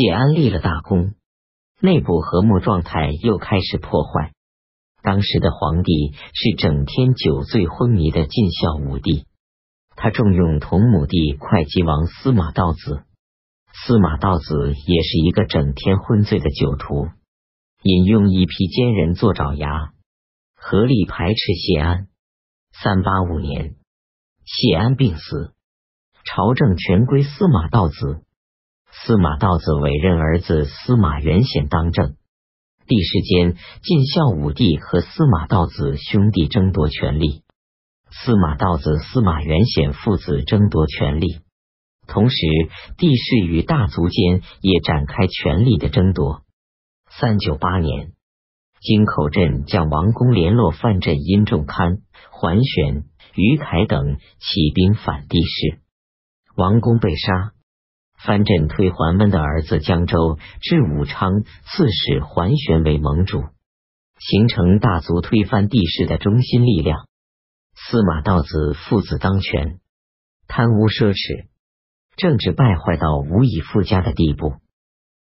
谢安立了大功，内部和睦状态又开始破坏。当时的皇帝是整天酒醉昏迷的晋孝武帝，他重用同母弟会稽王司马道子。司马道子也是一个整天昏醉的酒徒，引用一批奸人做爪牙，合力排斥谢安。三八五年，谢安病死，朝政全归司马道子。司马道子委任儿子司马元显当政。帝世间，晋孝武帝和司马道子兄弟争夺权力，司马道子、司马元显父子争夺权力。同时，帝室与大族间也展开权力的争夺。三九八年，京口镇将王公联络范镇殷仲堪、桓玄、于凯等起兵反帝室，王公被杀。藩镇推桓温的儿子江州至武昌刺史桓玄为盟主，形成大族推翻帝室的中心力量。司马道子父子当权，贪污奢侈。政治败坏到无以复加的地步。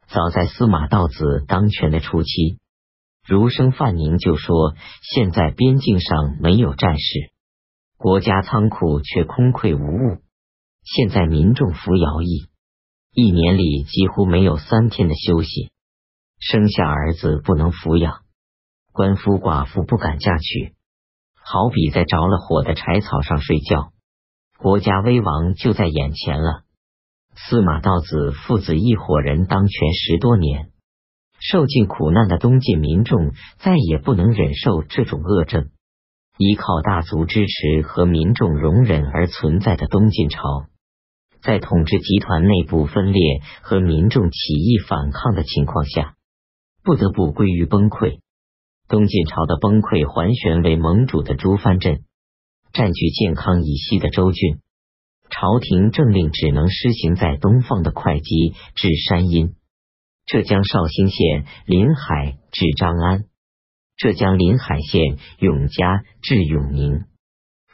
早在司马道子当权的初期，儒生范宁就说：“现在边境上没有战事，国家仓库却空匮无物。现在民众服徭役，一年里几乎没有三天的休息。生下儿子不能抚养，官夫寡妇不敢嫁娶，好比在着了火的柴草上睡觉。国家危亡就在眼前了。”司马道子父子一伙人当权十多年，受尽苦难的东晋民众再也不能忍受这种恶政。依靠大族支持和民众容忍而存在的东晋朝，在统治集团内部分裂和民众起义反抗的情况下，不得不归于崩溃。东晋朝的崩溃，桓玄为盟主的诸藩镇占据建康以西的州郡。朝廷政令只能施行在东方的会稽至山阴，浙江绍兴县临海至张安，浙江临海县永嘉至永宁，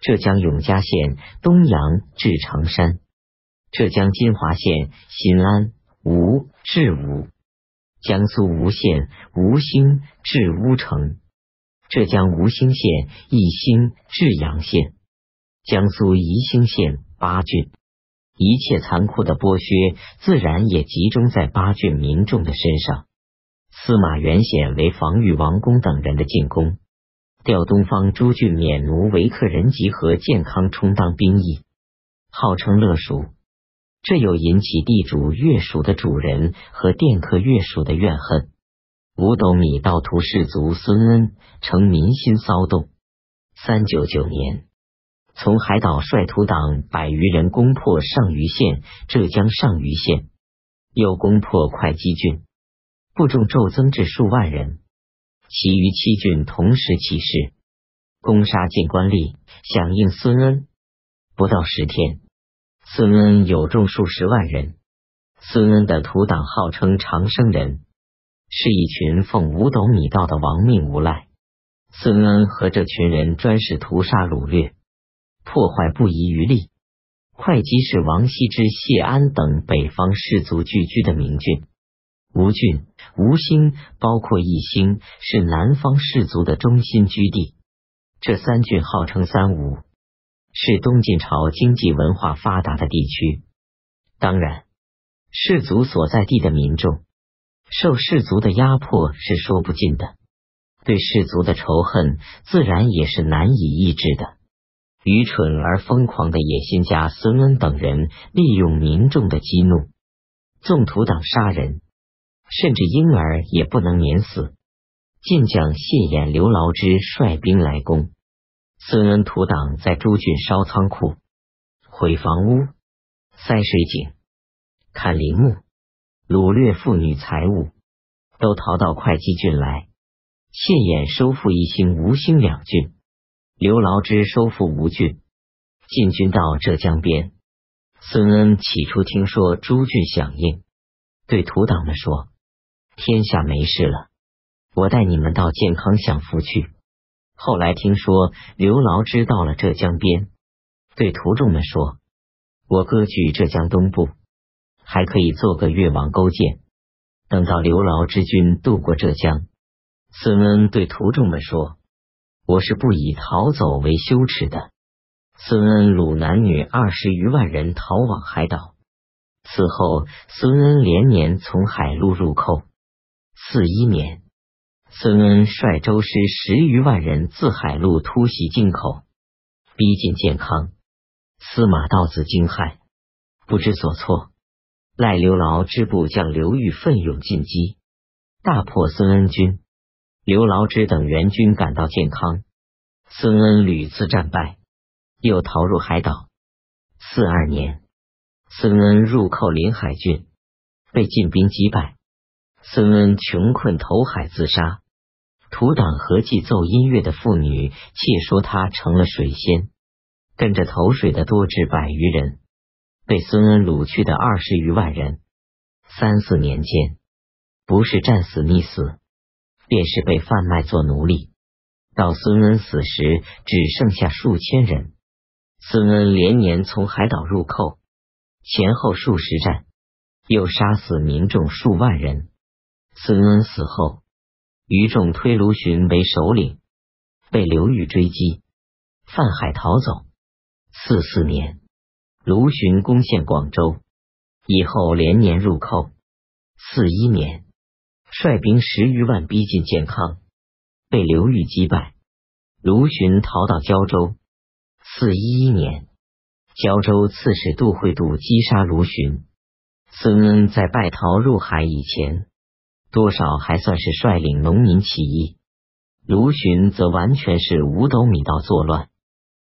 浙江永嘉县东阳至常山，浙江金华县新安吴至吴，江苏吴县吴兴至乌城，浙江吴兴县义兴至阳县，江苏宜兴县。八郡，一切残酷的剥削，自然也集中在八郡民众的身上。司马元显为防御王公等人的进攻，调东方诸郡免奴为客人集合健康充当兵役，号称乐蜀。这又引起地主乐蜀的主人和佃客乐蜀的怨恨。五斗米盗图士族孙恩成民心骚动。三九九年。从海岛率土党百余人攻破上虞县（浙江上虞县），又攻破会稽郡，部众骤增至数万人。其余七郡同时起事，攻杀进官吏，响应孙恩。不到十天，孙恩有众数十万人。孙恩的土党号称长生人，是一群奉五斗米道的亡命无赖。孙恩和这群人专使屠杀掳掠。破坏不遗余力。会稽是王羲之、谢安等北方士族聚居的名郡。吴郡、吴兴，包括义兴，是南方士族的中心居地。这三郡号称“三吴”，是东晋朝经济文化发达的地区。当然，氏族所在地的民众受氏族的压迫是说不尽的，对氏族的仇恨自然也是难以抑制的。愚蠢而疯狂的野心家孙恩等人，利用民众的激怒，纵土党杀人，甚至婴儿也不能免死。晋将谢衍、刘牢之率兵来攻，孙恩土党在诸郡烧仓库、毁房屋、塞水井、砍林木、掳掠妇女财物，都逃到会稽郡来。谢衍收复一兴、吴兴两郡。刘牢之收复吴郡，进军到浙江边。孙恩起初听说诸郡响应，对土党们说：“天下没事了，我带你们到健康享福去。”后来听说刘牢之到了浙江边，对徒众们说：“我割据浙江东部，还可以做个越王勾践。等到刘牢之军渡过浙江，孙恩对徒众们说：“我是不以逃走为羞耻的。”孙恩掳男女二十余万人逃往海岛。此后，孙恩连年从海路入寇。四一年，孙恩率周师十余万人自海路突袭进口，逼近建康。司马道子惊骇，不知所措。赖刘牢之部将刘裕奋勇进击，大破孙恩军。刘牢之等援军赶到建康，孙恩屡次战败，又逃入海岛。四二年，孙恩入寇临海郡，被晋兵击败。孙恩穷困投海自杀。土党合计奏音乐的妇女窃说他成了水仙，跟着投水的多至百余人。被孙恩掳去的二十余万人，三四年间，不是战死溺死，便是被贩卖做奴隶。到孙恩死时，只剩下数千人。孙恩连年从海岛入寇，前后数十战，又杀死民众数万人。孙恩死后，余众推卢循为首领，被刘裕追击，泛海逃走。四四年。卢循攻陷广州以后，连年入寇。四一年，率兵十余万逼近建康，被刘裕击败。卢循逃到胶州。四一一年，胶州刺史杜惠度击杀卢循。孙恩在败逃入海以前，多少还算是率领农民起义；卢循则完全是五斗米道作乱。